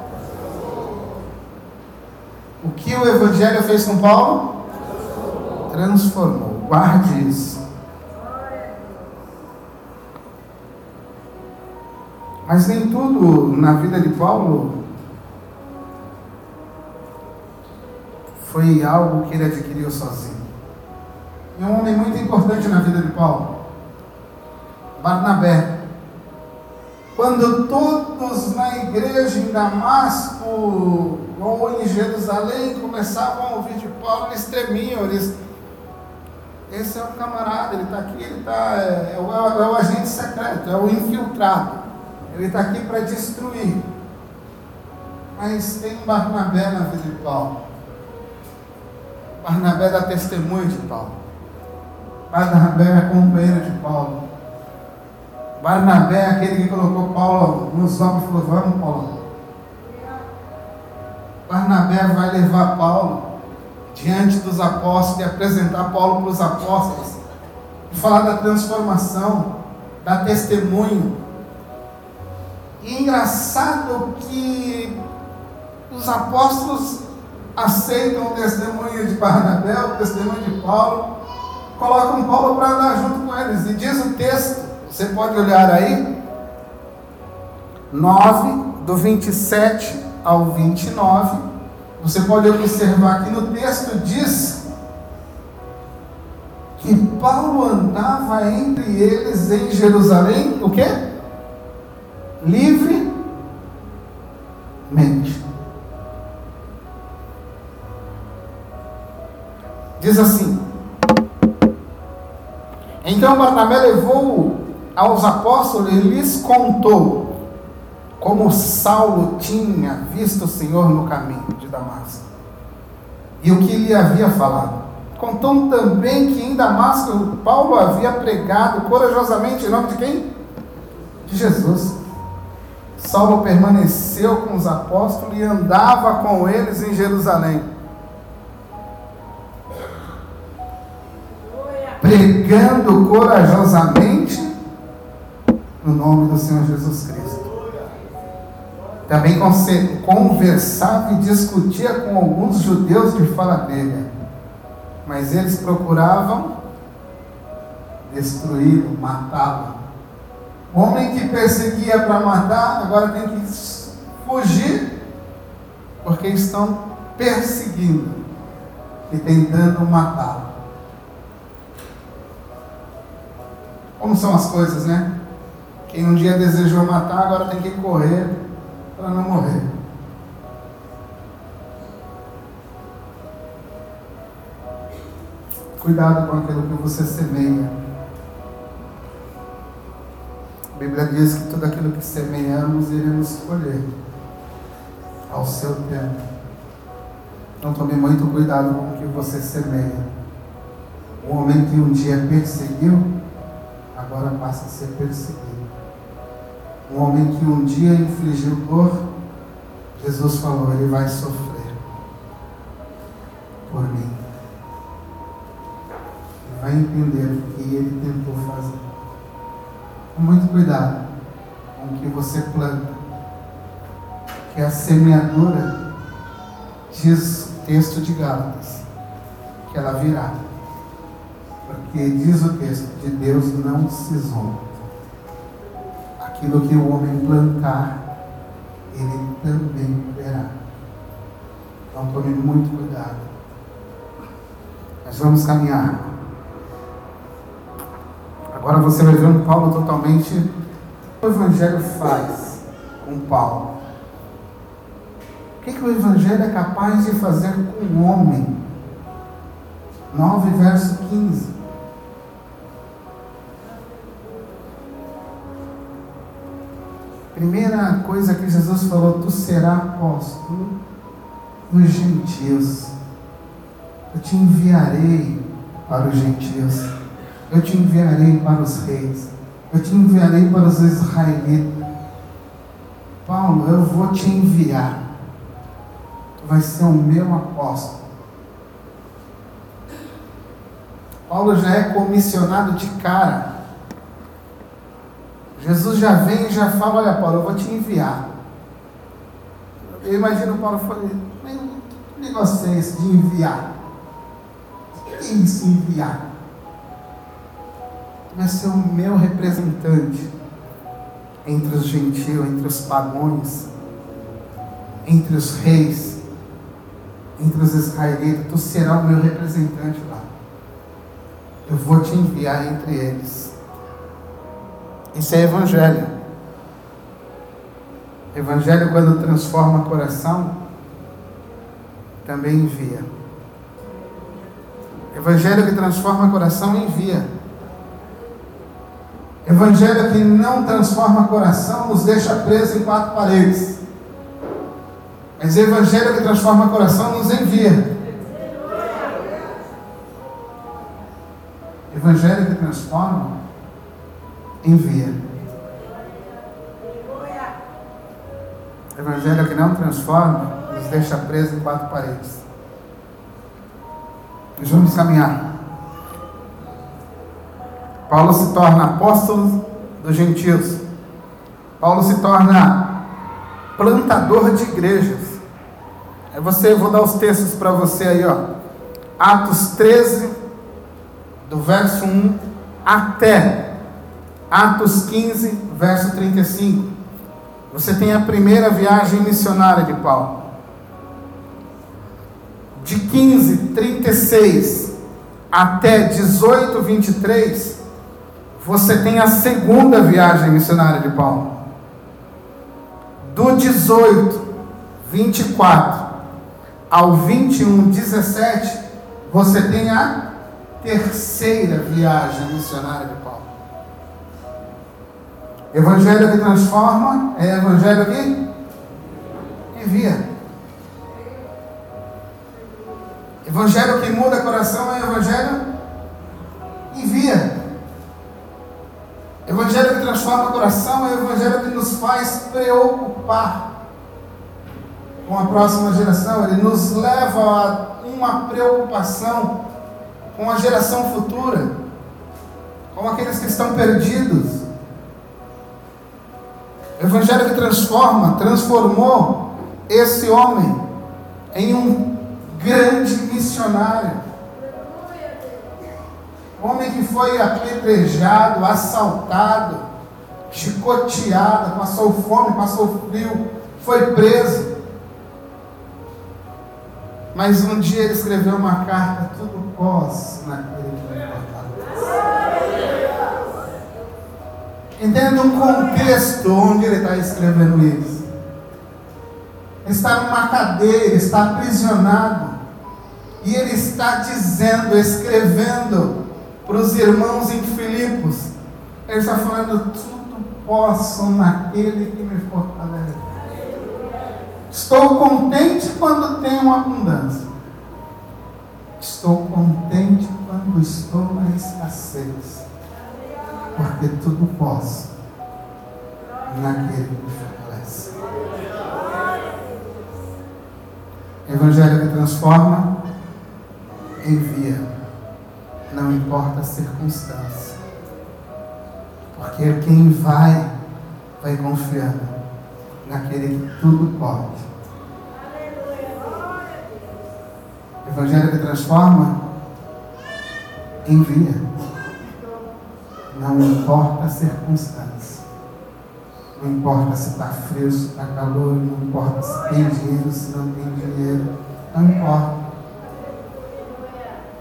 O que o Evangelho fez com Paulo? Transformou. Guarde isso. Mas nem tudo na vida de Paulo foi algo que ele adquiriu sozinho. E um homem muito importante na vida de Paulo, Barnabé. Quando todos na igreja em Damasco ou em Jerusalém começavam a ouvir de Paulo, eles tremiam, eles. Esse é um camarada, ele está aqui, ele está. É, é, o, é, o, agente secreto, é o infiltrado. Ele está aqui para destruir. Mas tem Barnabé na vida de Paulo. Barnabé dá testemunho de Paulo. Barnabé é companheiro de Paulo. Barnabé é aquele que colocou Paulo nos ombros e falou: Vamos, Paulo, Barnabé vai levar Paulo diante dos apóstolos e apresentar Paulo para os apóstolos e falar da transformação, da testemunho. E é engraçado que os apóstolos aceitam o testemunho de Barnabé, o testemunho de Paulo, colocam Paulo para andar junto com eles. E diz o texto, você pode olhar aí, 9 do 27 ao 29, você pode observar que no texto diz que Paulo andava entre eles em Jerusalém, o quê? Livremente. Diz assim: Então Barnabé levou aos apóstolos e lhes contou como Saulo tinha visto o Senhor no caminho de Damasco e o que lhe havia falado. Contou também que em Damasco Paulo havia pregado corajosamente em nome de quem? De Jesus. Saulo permaneceu com os apóstolos e andava com eles em Jerusalém, pregando corajosamente no nome do Senhor Jesus Cristo. Também conversava e discutia com alguns judeus de grega, mas eles procuravam destruí-lo, matá-lo. O homem que perseguia para matar, agora tem que fugir, porque estão perseguindo e tentando matá-lo. Como são as coisas, né? Quem um dia desejou matar, agora tem que correr para não morrer. Cuidado com aquilo que você semeia. A Bíblia diz que tudo aquilo que semeamos iremos colher ao seu tempo. Então tome muito cuidado com o que você semeia. O homem que um dia perseguiu, agora passa a ser perseguido. Um homem que um dia infligiu dor, Jesus falou: Ele vai sofrer por mim. vai entender o que ele tentou fazer. Com muito cuidado com o que você planta, que a semeadura, diz o texto de Gálatas, que ela virá. Porque diz o texto, de Deus não se zomba. Aquilo que o homem plantar, ele também verá. Então tome muito cuidado. Nós vamos caminhar. Agora você vai ver um Paulo totalmente. O Evangelho faz com Paulo. O que, que o Evangelho é capaz de fazer com o homem? 9, verso 15. Primeira coisa que Jesus falou: Tu serás apóstolo dos gentios. Eu te enviarei para os gentios. Eu te enviarei para os reis. Eu te enviarei para os israelitas. Paulo, eu vou te enviar. Tu vai ser o meu apóstolo. Paulo já é comissionado de cara. Jesus já vem e já fala: Olha, Paulo, eu vou te enviar. Eu imagino Paulo falando: Que negócio é esse de enviar? O que é isso, enviar? vai ser o meu representante entre os gentios, entre os pagões, entre os reis, entre os israelitas. Tu serás o meu representante lá. Eu vou te enviar entre eles. Isso é evangelho. Evangelho, quando transforma coração, também envia. Evangelho que transforma coração, envia. Evangelho que não transforma coração nos deixa presos em quatro paredes. Mas Evangelho que transforma coração nos envia. Evangelho que transforma, envia. Evangelho que não transforma, nos deixa presos em quatro paredes. Nós vamos caminhar. Paulo se torna apóstolo dos gentios. Paulo se torna plantador de igrejas. Aí você, vou dar os textos para você aí, ó. Atos 13, do verso 1 até Atos 15, verso 35. Você tem a primeira viagem missionária de Paulo. De 15, 36 até 18, 23, você tem a segunda viagem missionária de Paulo. Do 18, 24 ao 21, 17, você tem a terceira viagem missionária de Paulo. Evangelho que transforma é evangelho que envia. Evangelho que muda coração é evangelho envia. Evangelho que transforma coração é evangelho que nos faz preocupar com a próxima geração. Ele nos leva a uma preocupação com a geração futura, com aqueles que estão perdidos. O evangelho que transforma, transformou esse homem em um grande missionário homem que foi apedrejado, assaltado, chicoteado, passou fome, passou frio, foi preso. Mas um dia ele escreveu uma carta, tudo posso naquele que me Entenda um contexto onde ele está escrevendo isso. Ele está numa cadeira, está aprisionado. E ele está dizendo, escrevendo para os irmãos em Filipos. Ele está falando, tudo posso naquele que me fortalece. Estou contente quando tenho abundância. Estou contente quando estou na escassez. Porque tudo posso naquele que me fortalece. Evangelho que transforma, envia, não importa a circunstância. Porque quem vai, vai confiando naquele que tudo pode. Evangelho que transforma, envia. Não importa a circunstância. Não importa se está frio, se está calor, não importa se tem dinheiro, se não tem dinheiro. Não importa.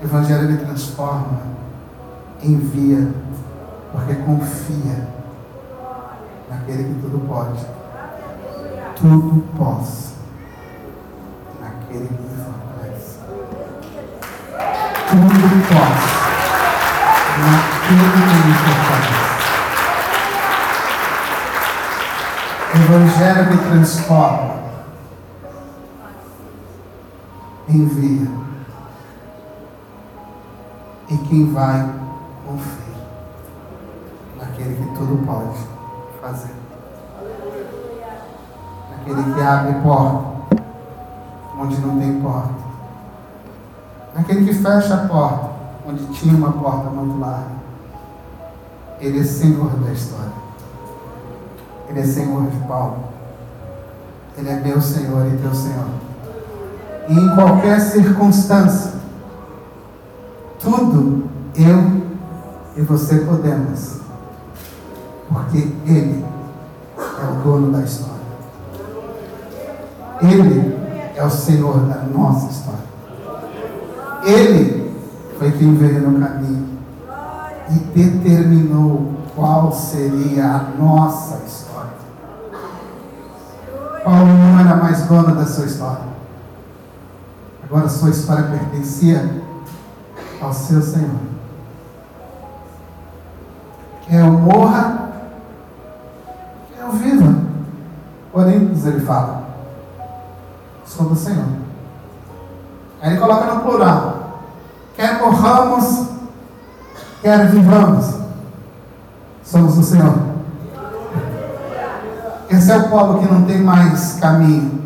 O Evangelho ele transforma, envia, porque confia naquele que tudo pode. Tudo posso naquele que me fortalece. Tudo posso naquele que me fortalece. O Evangelho me transforma, envia e quem vai confia naquele que tudo pode fazer. Naquele que abre porta onde não tem porta. Naquele que fecha a porta onde tinha uma porta muito larga. Ele é Senhor da história. Ele é Senhor de Paulo. Ele é meu Senhor e teu Senhor. E em qualquer circunstância, tudo eu e você podemos. Porque Ele é o dono da história. Ele é o Senhor da nossa história. Ele foi quem veio no caminho e determinou qual seria a nossa história. Paulo não era mais dono da sua história. Agora sua história pertencia ao seu Senhor. Quer eu morra, quer eu viva. Porém, ele fala, sou do Senhor. Aí ele coloca no plural. Quer morramos, quer vivamos. Somos do Senhor. Esse é o polo que não tem mais caminho.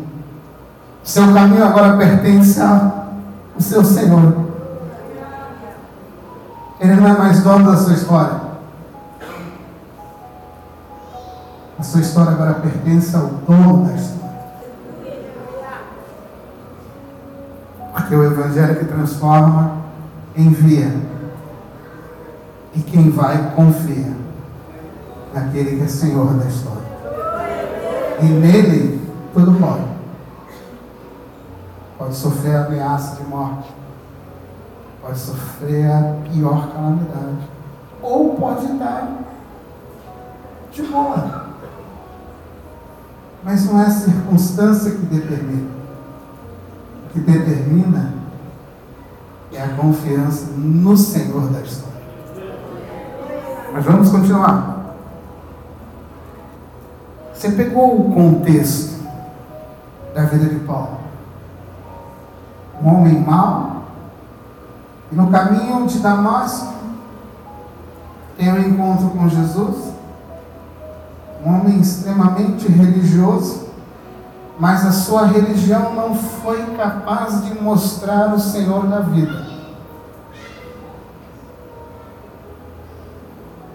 Seu caminho agora pertence ao seu Senhor. Ele não é mais dono da sua história. A sua história agora pertence ao dono da história. Porque o Evangelho que transforma, envia. E quem vai, confia naquele que é Senhor da história. E nele, tudo pode. Pode sofrer ameaça de morte pode sofrer a pior calamidade. Ou pode estar de boa. Mas não é a circunstância que determina. Que determina é a confiança no Senhor da história. Mas vamos continuar. Você pegou o contexto da vida de Paulo. Um homem mau e no caminho de Damasco, tem um encontro com Jesus, um homem extremamente religioso, mas a sua religião não foi capaz de mostrar o Senhor da vida.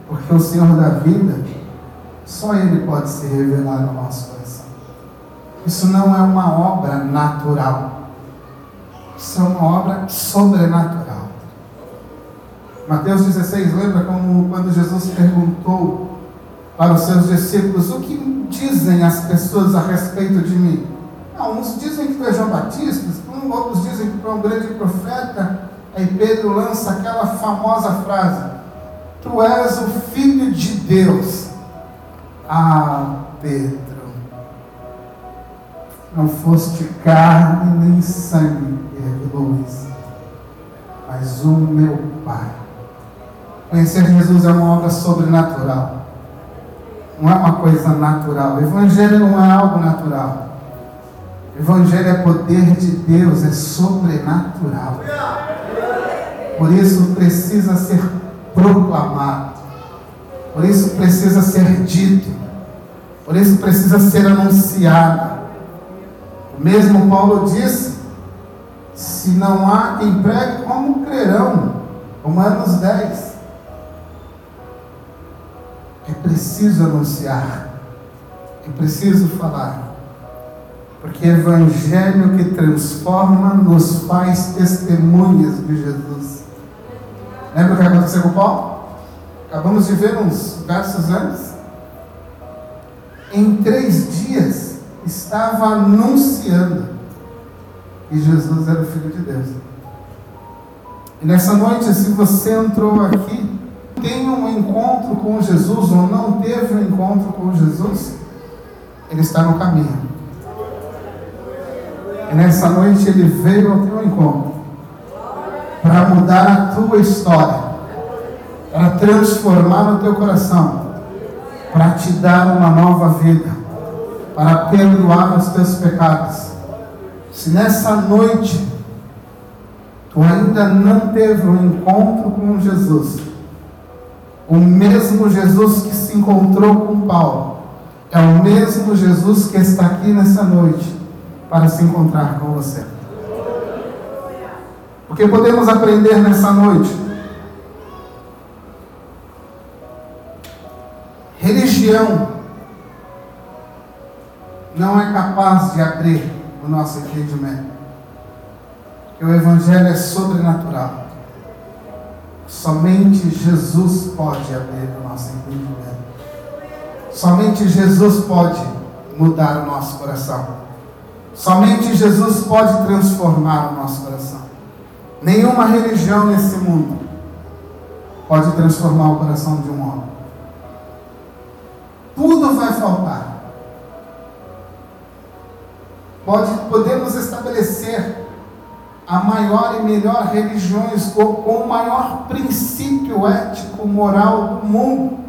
Porque o Senhor da vida, só Ele pode se revelar no nosso coração. Isso não é uma obra natural. Isso é uma obra sobrenatural. Mateus 16, lembra como quando Jesus perguntou para os seus discípulos: O que dizem as pessoas a respeito de mim? Não, uns dizem que és João Batista, outros dizem que tu é um grande profeta. Aí Pedro lança aquela famosa frase: Tu és o filho de Deus. Ah, Pedro, não foste carne nem sangue revelou isso, mas o meu Pai Conhecer Jesus é uma obra sobrenatural. Não é uma coisa natural. O Evangelho não é algo natural. O Evangelho é poder de Deus, é sobrenatural. Por isso precisa ser proclamado. Por isso precisa ser dito. Por isso precisa ser anunciado. O mesmo Paulo disse: se não há quem pregue, como crerão? Romanos 10. É preciso anunciar, é preciso falar, porque Evangelho que transforma nos faz testemunhas de Jesus. Lembra o que aconteceu com Paulo? Acabamos de ver uns versos antes. Em três dias estava anunciando que Jesus era o Filho de Deus. E nessa noite, se você entrou aqui, tem um encontro com Jesus ou não teve um encontro com Jesus, ele está no caminho. E nessa noite ele veio ao teu encontro para mudar a tua história, para transformar o teu coração, para te dar uma nova vida, para perdoar os teus pecados. Se nessa noite tu ainda não teve um encontro com Jesus, o mesmo Jesus que se encontrou com Paulo, é o mesmo Jesus que está aqui nessa noite para se encontrar com você. O que podemos aprender nessa noite? Religião não é capaz de abrir o nosso entendimento. Que o Evangelho é sobrenatural. Somente Jesus pode abrir o nosso entendimento. Somente Jesus pode mudar o nosso coração. Somente Jesus pode transformar o nosso coração. Nenhuma religião nesse mundo pode transformar o coração de um homem. Tudo vai faltar. Pode, podemos estabelecer a maior e melhor religiões com o maior princípio ético, moral do mundo.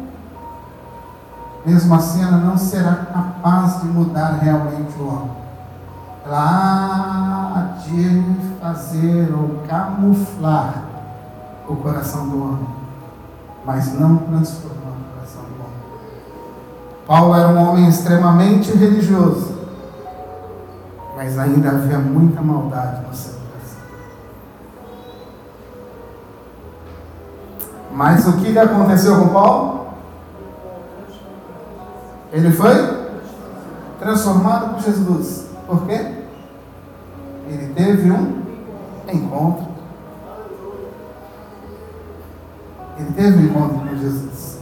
Mesmo assim, ela não será capaz de mudar realmente o homem. Ela há de fazer ou camuflar o coração do homem, mas não transformar o coração do homem. Paulo era um homem extremamente religioso, mas ainda havia muita maldade no seu Mas o que aconteceu com Paulo? Ele foi transformado por Jesus. Por quê? Ele teve um encontro. Ele teve um encontro com Jesus.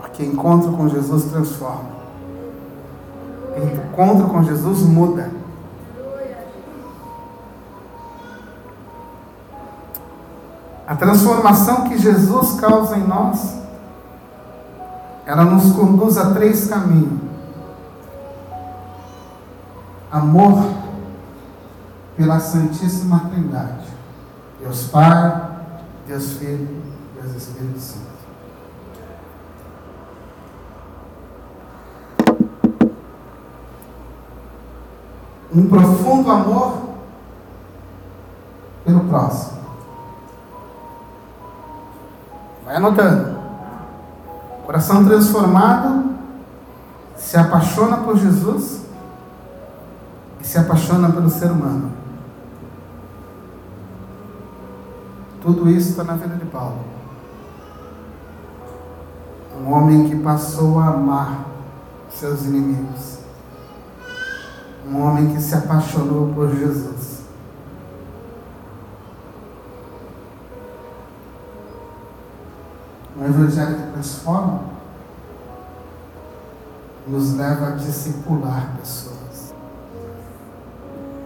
Porque encontro com Jesus transforma. Encontro com Jesus muda. A transformação que Jesus causa em nós, ela nos conduz a três caminhos: amor pela Santíssima Trindade, Deus Pai, Deus Filho, Deus Espírito Santo. Um profundo amor pelo próximo. Vai anotando. Coração transformado se apaixona por Jesus e se apaixona pelo ser humano. Tudo isso está na vida de Paulo. Um homem que passou a amar seus inimigos. Um homem que se apaixonou por Jesus. O Evangelho que transforma nos leva a discipular pessoas,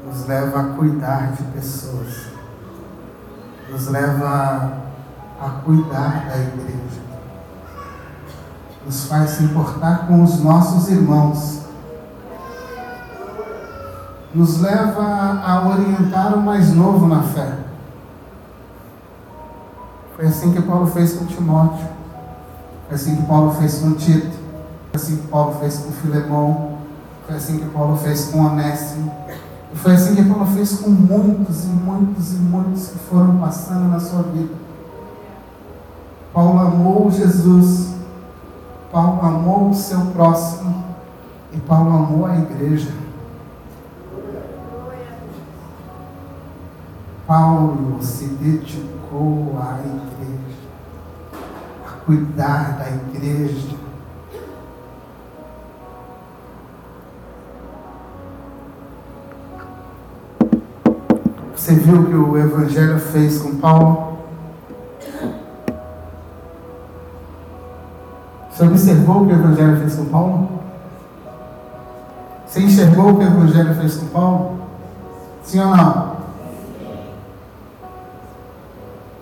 nos leva a cuidar de pessoas, nos leva a cuidar da igreja, nos faz se importar com os nossos irmãos, nos leva a orientar o mais novo na fé foi assim que Paulo fez com Timóteo. Foi assim que Paulo fez com Tito. Foi assim que Paulo fez com Filemão. Foi assim que Paulo fez com Onésimo. E foi assim que Paulo fez com muitos e muitos e muitos que foram passando na sua vida. Paulo amou Jesus. Paulo amou o seu próximo. E Paulo amou a igreja. Paulo se dedicou à igreja, a cuidar da igreja. Você viu o que o Evangelho fez com Paulo? Você observou o que o Evangelho fez com Paulo? Você enxergou o que o Evangelho fez com Paulo? Sim ou não?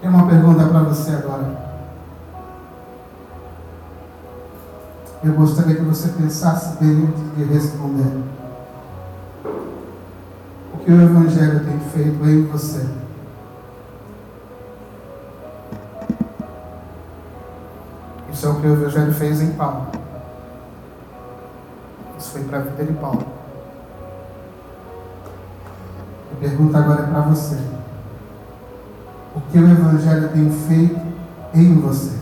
Tem uma pergunta para você agora. Eu gostaria que você pensasse bem antes de responder. O que o Evangelho tem feito em você? Isso é o que o Evangelho fez em Paulo. Isso foi para a vida de Paulo. A pergunta agora é para você. O que o Evangelho tem feito em você?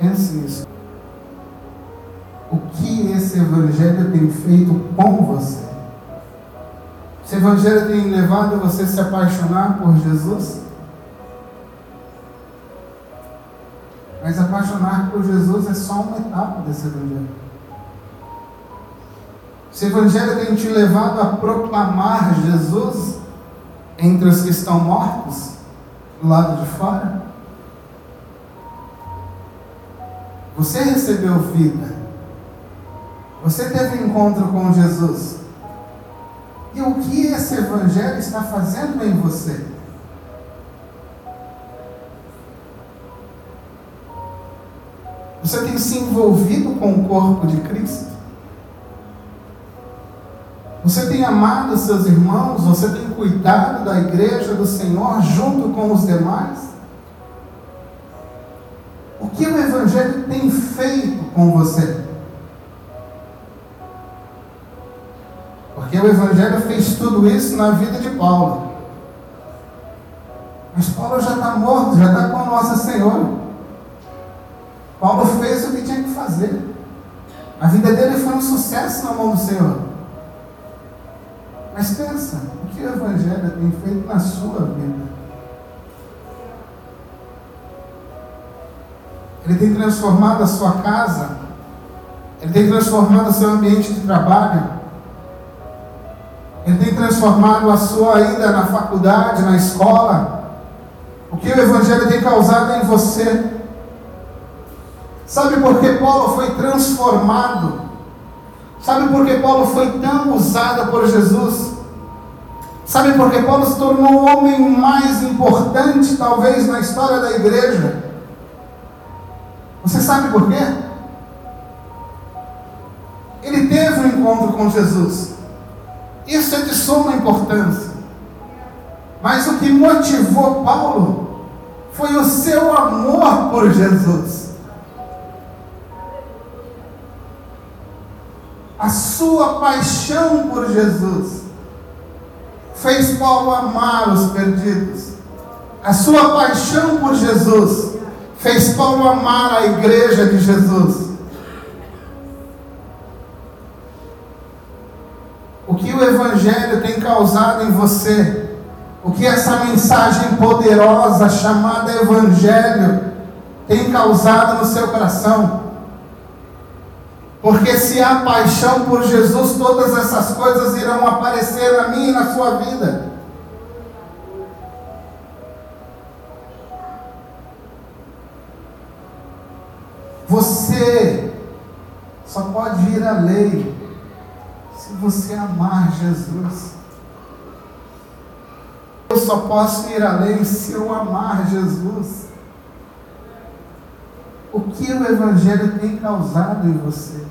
Pense nisso. O que esse Evangelho tem feito com você? Esse Evangelho tem levado você a se apaixonar por Jesus? Mas apaixonar por Jesus é só uma etapa desse Evangelho. Esse Evangelho tem te levado a proclamar Jesus entre os que estão mortos, do lado de fora? Você recebeu vida. Você teve encontro com Jesus. E o que esse Evangelho está fazendo em você? Você tem se envolvido com o corpo de Cristo? Você tem amado seus irmãos? Você tem cuidado da igreja do Senhor junto com os demais? O que o Evangelho tem feito com você? Porque o Evangelho fez tudo isso na vida de Paulo. Mas Paulo já está morto, já está com Nossa Senhora. Paulo fez o que tinha que fazer. A vida dele foi um sucesso na mão do Senhor. Mas pensa, o que o Evangelho tem feito na sua vida? Ele tem transformado a sua casa, ele tem transformado o seu ambiente de trabalho, ele tem transformado a sua ida na faculdade, na escola. O que o Evangelho tem causado em você? Sabe por que Paulo foi transformado? Sabe por que Paulo foi tão usado por Jesus? Sabe por que Paulo se tornou o homem mais importante, talvez, na história da igreja? Você sabe por quê? Ele teve um encontro com Jesus. Isso é de suma importância. Mas o que motivou Paulo foi o seu amor por Jesus. A sua paixão por Jesus fez Paulo amar os perdidos. A sua paixão por Jesus fez Paulo amar a igreja de Jesus. O que o Evangelho tem causado em você, o que essa mensagem poderosa chamada Evangelho tem causado no seu coração. Porque se há paixão por Jesus, todas essas coisas irão aparecer na minha e na sua vida. Você só pode ir além se você amar Jesus. Eu só posso ir além se eu amar Jesus. O que o Evangelho tem causado em você?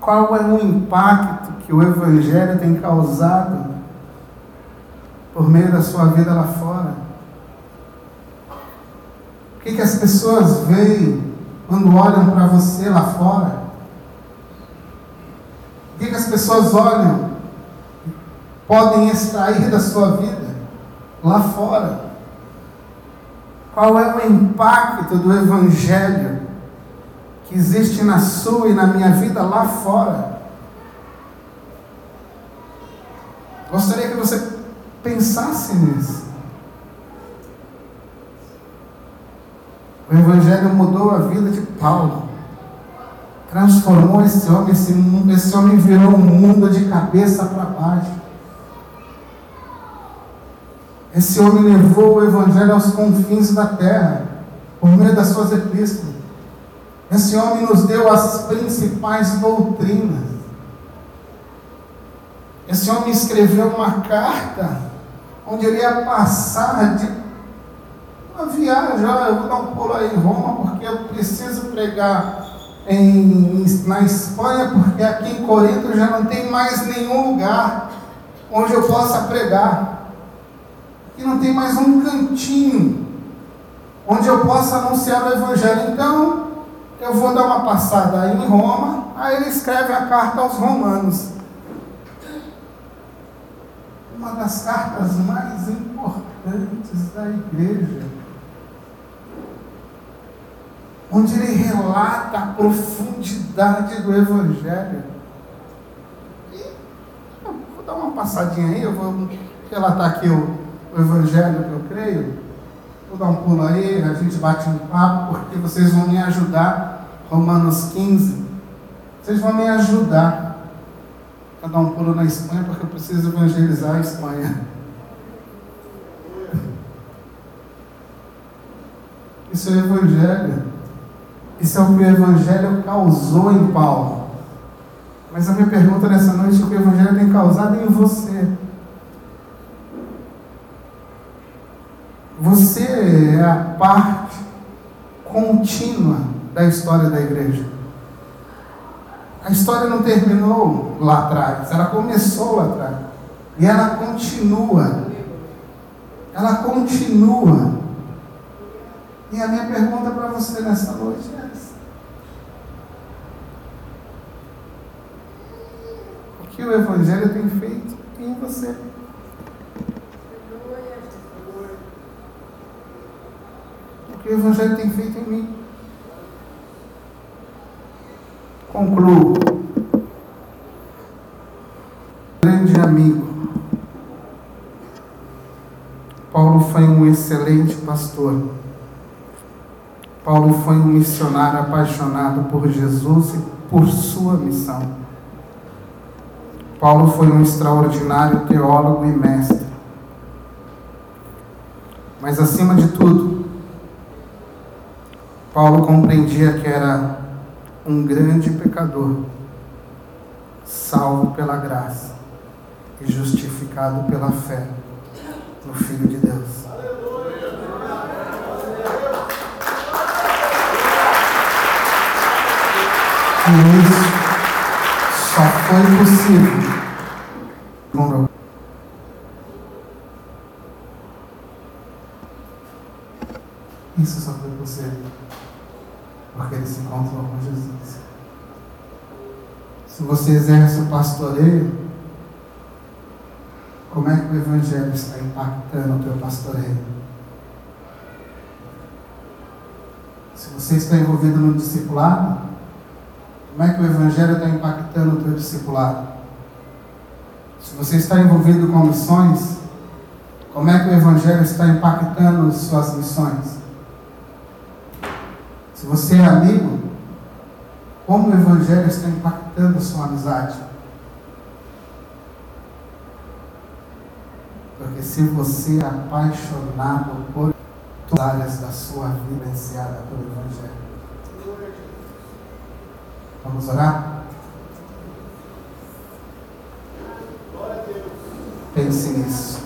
Qual é o impacto que o Evangelho tem causado por meio da sua vida lá fora? O que, que as pessoas veem quando olham para você lá fora? O que, que as pessoas olham, podem extrair da sua vida lá fora? Qual é o impacto do Evangelho que existe na sua e na minha vida lá fora. Gostaria que você pensasse nisso. O Evangelho mudou a vida de Paulo. Transformou esse homem, esse, esse homem virou um mundo de cabeça para baixo. Esse homem levou o Evangelho aos confins da terra, por meio das suas epístolas. Esse homem nos deu as principais doutrinas. Esse homem escreveu uma carta onde ele ia passar de uma viagem. Olha, eu vou dar um pulo aí em Roma porque eu preciso pregar em, na Espanha, porque aqui em Corinto já não tem mais nenhum lugar onde eu possa pregar. Aqui não tem mais um cantinho onde eu possa anunciar o Evangelho. Então, eu vou dar uma passada aí em Roma. Aí ele escreve a carta aos Romanos uma das cartas mais importantes da igreja, onde ele relata a profundidade do Evangelho. E vou dar uma passadinha aí, eu vou relatar aqui o, o Evangelho que eu creio. Vou dar um pulo aí, a gente bate um papo, porque vocês vão me ajudar. Romanos 15. Vocês vão me ajudar a dar um pulo na Espanha porque eu preciso evangelizar a Espanha. Isso é o Evangelho. Isso é o que o Evangelho causou em Paulo. Mas a minha pergunta nessa noite é o que o Evangelho tem causado em você. Você é a parte contínua da história da igreja. A história não terminou lá atrás, ela começou lá atrás. E ela continua. Ela continua. E a minha pergunta para você nessa noite é essa. O que o Evangelho tem feito em você? O que o Evangelho tem feito em mim? Concluo. Grande amigo. Paulo foi um excelente pastor. Paulo foi um missionário apaixonado por Jesus e por sua missão. Paulo foi um extraordinário teólogo e mestre. Mas acima de tudo, Paulo compreendia que era um grande pecador, salvo pela graça e justificado pela fé no Filho de Deus. E isso só foi possível. Isso só foi possível porque ele se encontrou com Jesus. Se você exerce o pastoreio, como é que o Evangelho está impactando o teu pastoreio? Se você está envolvido no discipulado, como é que o Evangelho está impactando o teu discipulado? Se você está envolvido com missões, como é que o Evangelho está impactando suas missões? Se você é amigo, como o Evangelho está impactando a sua amizade? Porque se você é apaixonado por todas as áreas da sua vida iniciada pelo Evangelho. Vamos orar? Pense nisso.